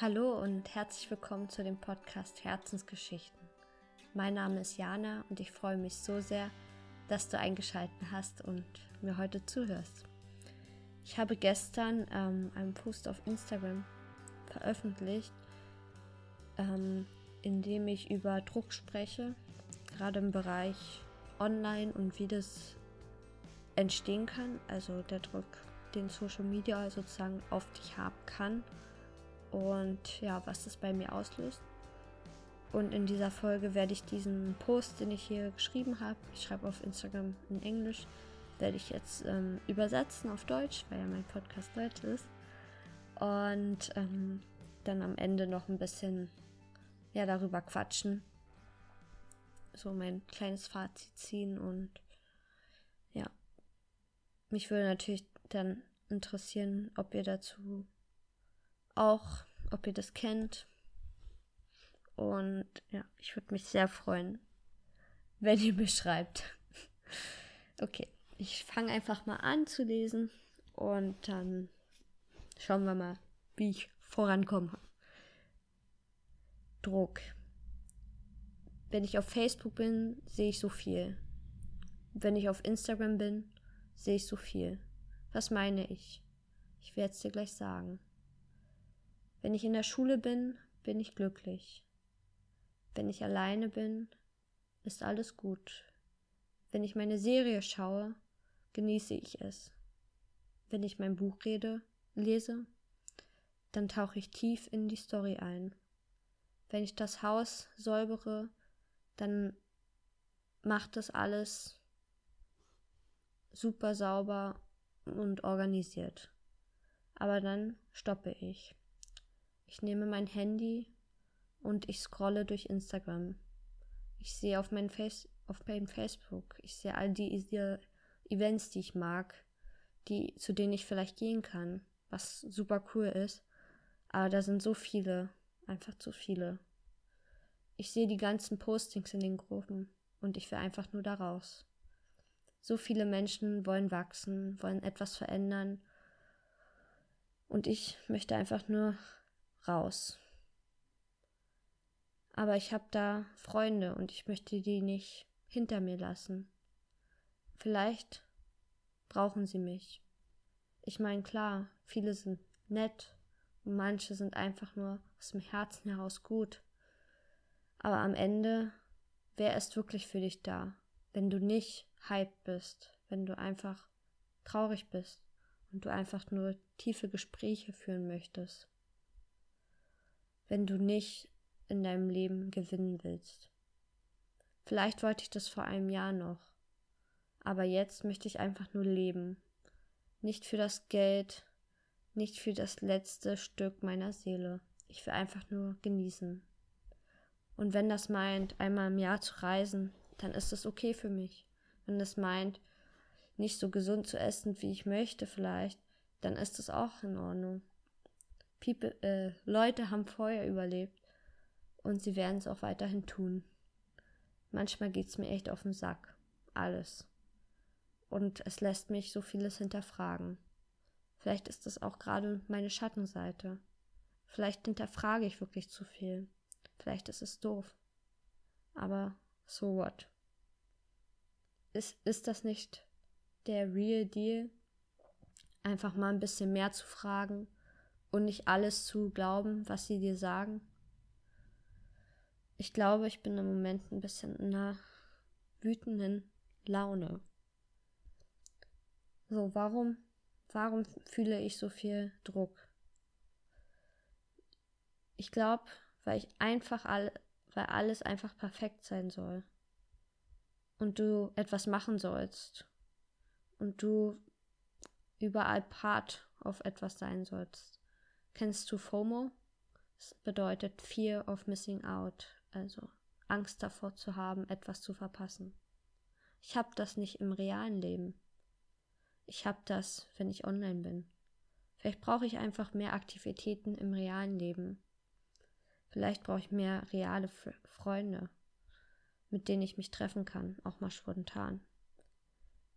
Hallo und herzlich willkommen zu dem Podcast Herzensgeschichten. Mein Name ist Jana und ich freue mich so sehr, dass du eingeschaltet hast und mir heute zuhörst. Ich habe gestern ähm, einen Post auf Instagram veröffentlicht, ähm, in dem ich über Druck spreche, gerade im Bereich Online und wie das entstehen kann, also der Druck, den Social Media sozusagen auf dich haben kann und ja, was das bei mir auslöst. Und in dieser Folge werde ich diesen Post, den ich hier geschrieben habe, ich schreibe auf Instagram in Englisch, werde ich jetzt ähm, übersetzen auf Deutsch, weil ja mein Podcast Deutsch ist. Und ähm, dann am Ende noch ein bisschen ja, darüber quatschen. So mein kleines Fazit ziehen und ja. Mich würde natürlich dann interessieren, ob ihr dazu auch, ob ihr das kennt. Und ja, ich würde mich sehr freuen, wenn ihr mir schreibt. okay, ich fange einfach mal an zu lesen und dann schauen wir mal, wie ich vorankomme. Druck. Wenn ich auf Facebook bin, sehe ich so viel. Wenn ich auf Instagram bin, sehe ich so viel. Was meine ich? Ich werde es dir gleich sagen. Wenn ich in der Schule bin, bin ich glücklich. Wenn ich alleine bin, ist alles gut. Wenn ich meine Serie schaue, genieße ich es. Wenn ich mein Buch rede, lese, dann tauche ich tief in die Story ein. Wenn ich das Haus säubere, dann macht das alles super sauber und organisiert. Aber dann stoppe ich. Ich nehme mein Handy und ich scrolle durch Instagram. Ich sehe auf meinem Face auf meinem Facebook, ich sehe all die, die Events, die ich mag, die zu denen ich vielleicht gehen kann, was super cool ist. Aber da sind so viele, einfach zu viele. Ich sehe die ganzen Postings in den Gruppen und ich will einfach nur da raus. So viele Menschen wollen wachsen, wollen etwas verändern. Und ich möchte einfach nur raus. Aber ich habe da Freunde und ich möchte die nicht hinter mir lassen. Vielleicht brauchen sie mich. Ich meine, klar, viele sind nett und manche sind einfach nur aus dem Herzen heraus gut. Aber am Ende, wer ist wirklich für dich da, wenn du nicht hype bist, wenn du einfach traurig bist und du einfach nur tiefe Gespräche führen möchtest? Wenn du nicht in deinem Leben gewinnen willst. Vielleicht wollte ich das vor einem Jahr noch, aber jetzt möchte ich einfach nur leben. Nicht für das Geld, nicht für das letzte Stück meiner Seele. Ich will einfach nur genießen. Und wenn das meint, einmal im Jahr zu reisen, dann ist es okay für mich. Wenn das meint, nicht so gesund zu essen, wie ich möchte vielleicht, dann ist es auch in Ordnung. People, äh, Leute haben vorher überlebt und sie werden es auch weiterhin tun. Manchmal geht es mir echt auf den Sack. Alles. Und es lässt mich so vieles hinterfragen. Vielleicht ist es auch gerade meine Schattenseite. Vielleicht hinterfrage ich wirklich zu viel. Vielleicht ist es doof. Aber so what? Ist, ist das nicht der Real Deal? Einfach mal ein bisschen mehr zu fragen und nicht alles zu glauben, was sie dir sagen. Ich glaube, ich bin im Moment ein bisschen in einer wütenden Laune. So, warum, warum fühle ich so viel Druck? Ich glaube, weil ich einfach all, weil alles einfach perfekt sein soll. Und du etwas machen sollst. Und du überall Part auf etwas sein sollst. Kennst du FOMO? Das bedeutet Fear of Missing Out, also Angst davor zu haben, etwas zu verpassen. Ich habe das nicht im realen Leben. Ich habe das, wenn ich online bin. Vielleicht brauche ich einfach mehr Aktivitäten im realen Leben. Vielleicht brauche ich mehr reale Freunde, mit denen ich mich treffen kann, auch mal spontan.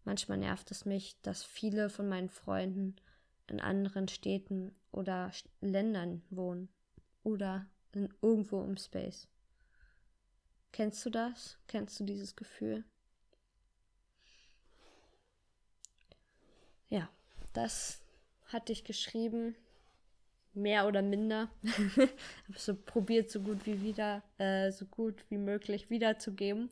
Manchmal nervt es mich, dass viele von meinen Freunden in anderen Städten oder Ländern wohnen. oder in irgendwo im Space. Kennst du das? Kennst du dieses Gefühl? Ja, das hatte ich geschrieben, mehr oder minder. habe so probiert, so gut wie wieder, äh, so gut wie möglich wiederzugeben.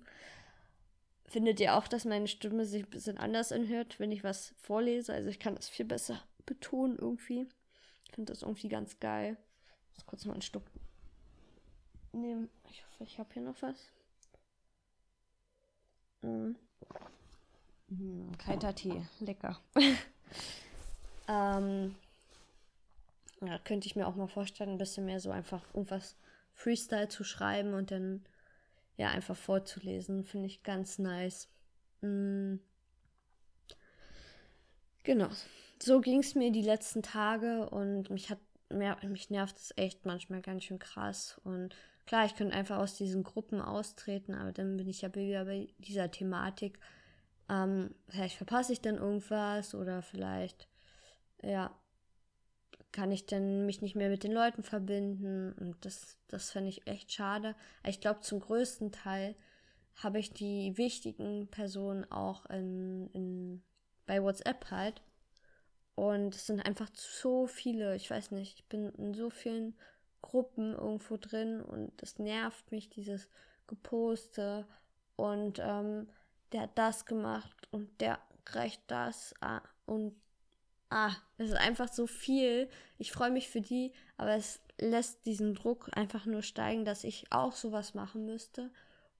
Findet ihr auch, dass meine Stimme sich ein bisschen anders anhört, wenn ich was vorlese? Also ich kann das viel besser betonen irgendwie. Ich finde das irgendwie ganz geil. Ich muss kurz mal einen Stück nehmen. Ich hoffe, ich habe hier noch was. Mhm. Mhm, kalter Tee, lecker. ähm, ja, könnte ich mir auch mal vorstellen, ein bisschen mehr so einfach irgendwas Freestyle zu schreiben und dann ja einfach vorzulesen. Finde ich ganz nice. Mhm. Genau. So ging es mir die letzten Tage und mich hat mehr, mich nervt es echt manchmal ganz schön krass. Und klar, ich könnte einfach aus diesen Gruppen austreten, aber dann bin ich ja wieder bei dieser Thematik. Ähm, vielleicht verpasse ich dann irgendwas oder vielleicht, ja, kann ich dann mich nicht mehr mit den Leuten verbinden. Und das, das fände ich echt schade. Ich glaube, zum größten Teil habe ich die wichtigen Personen auch in, in, bei WhatsApp halt. Und es sind einfach so viele. Ich weiß nicht, ich bin in so vielen Gruppen irgendwo drin und das nervt mich, dieses Geposte. Und ähm, der hat das gemacht und der reicht das. Ah, und ah, es ist einfach so viel. Ich freue mich für die, aber es lässt diesen Druck einfach nur steigen, dass ich auch sowas machen müsste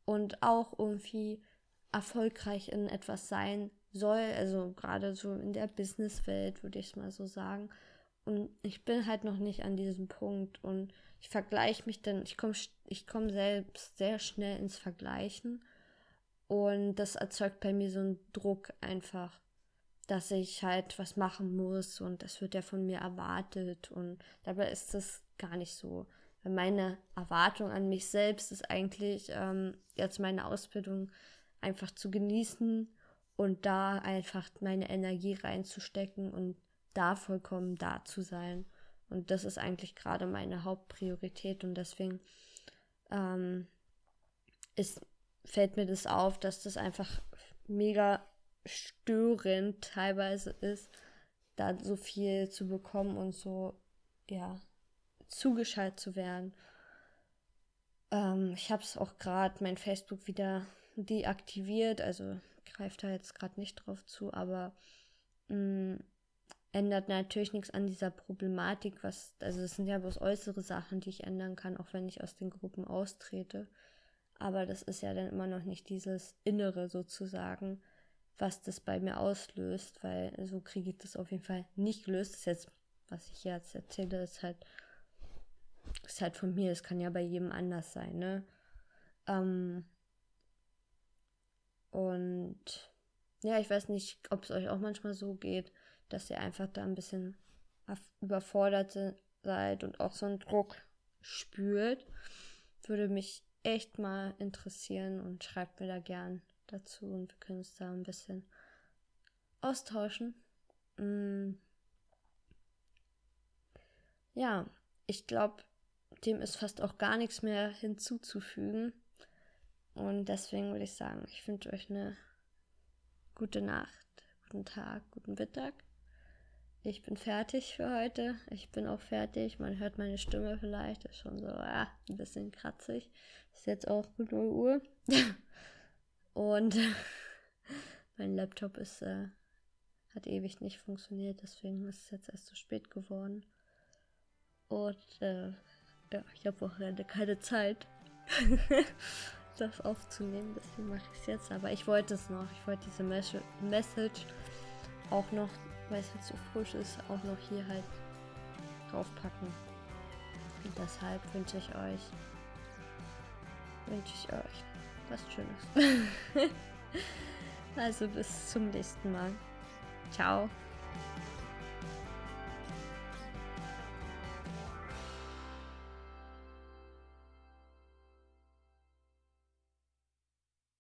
und auch irgendwie erfolgreich in etwas sein soll. Also gerade so in der Businesswelt würde ich es mal so sagen. Und ich bin halt noch nicht an diesem Punkt und ich vergleiche mich dann, ich komme ich komm selbst sehr schnell ins Vergleichen und das erzeugt bei mir so einen Druck einfach dass ich halt was machen muss und das wird ja von mir erwartet und dabei ist das gar nicht so. Meine Erwartung an mich selbst ist eigentlich ähm, jetzt meine Ausbildung einfach zu genießen und da einfach meine Energie reinzustecken und da vollkommen da zu sein. Und das ist eigentlich gerade meine Hauptpriorität und deswegen ähm, ist, fällt mir das auf, dass das einfach mega störend teilweise ist, da so viel zu bekommen und so, ja, zugeschaltet zu werden. Ähm, ich habe es auch gerade mein Facebook wieder deaktiviert, also greift da jetzt gerade nicht drauf zu, aber mh, mm, ändert natürlich nichts an dieser Problematik, was, also es sind ja bloß äußere Sachen, die ich ändern kann, auch wenn ich aus den Gruppen austrete. Aber das ist ja dann immer noch nicht dieses Innere sozusagen, was das bei mir auslöst, weil so kriege ich das auf jeden Fall nicht gelöst. Das ist jetzt, was ich jetzt erzähle, ist halt, ist halt von mir. Es kann ja bei jedem anders sein, ne? Ähm, und ja, ich weiß nicht, ob es euch auch manchmal so geht, dass ihr einfach da ein bisschen überfordert seid und auch so einen Druck spürt. Würde mich echt mal interessieren und schreibt mir da gern dazu und wir können uns da ein bisschen austauschen. Mm. Ja, ich glaube, dem ist fast auch gar nichts mehr hinzuzufügen. Und deswegen würde ich sagen, ich wünsche euch eine gute Nacht, guten Tag, guten Mittag. Ich bin fertig für heute. Ich bin auch fertig. Man hört meine Stimme vielleicht. Ist schon so ah, ein bisschen kratzig. Ist jetzt auch 0 Uhr. Und mein Laptop ist, äh, hat ewig nicht funktioniert, deswegen ist es jetzt erst so spät geworden. Und äh, ja, ich habe leider keine Zeit, das aufzunehmen, deswegen mache ich es jetzt. Aber ich wollte es noch. Ich wollte diese Mes Message auch noch, weil es jetzt so frisch ist, auch noch hier halt draufpacken. Und deshalb wünsche ich euch, wünsche ich euch was Schönes. also bis zum nächsten Mal. Ciao.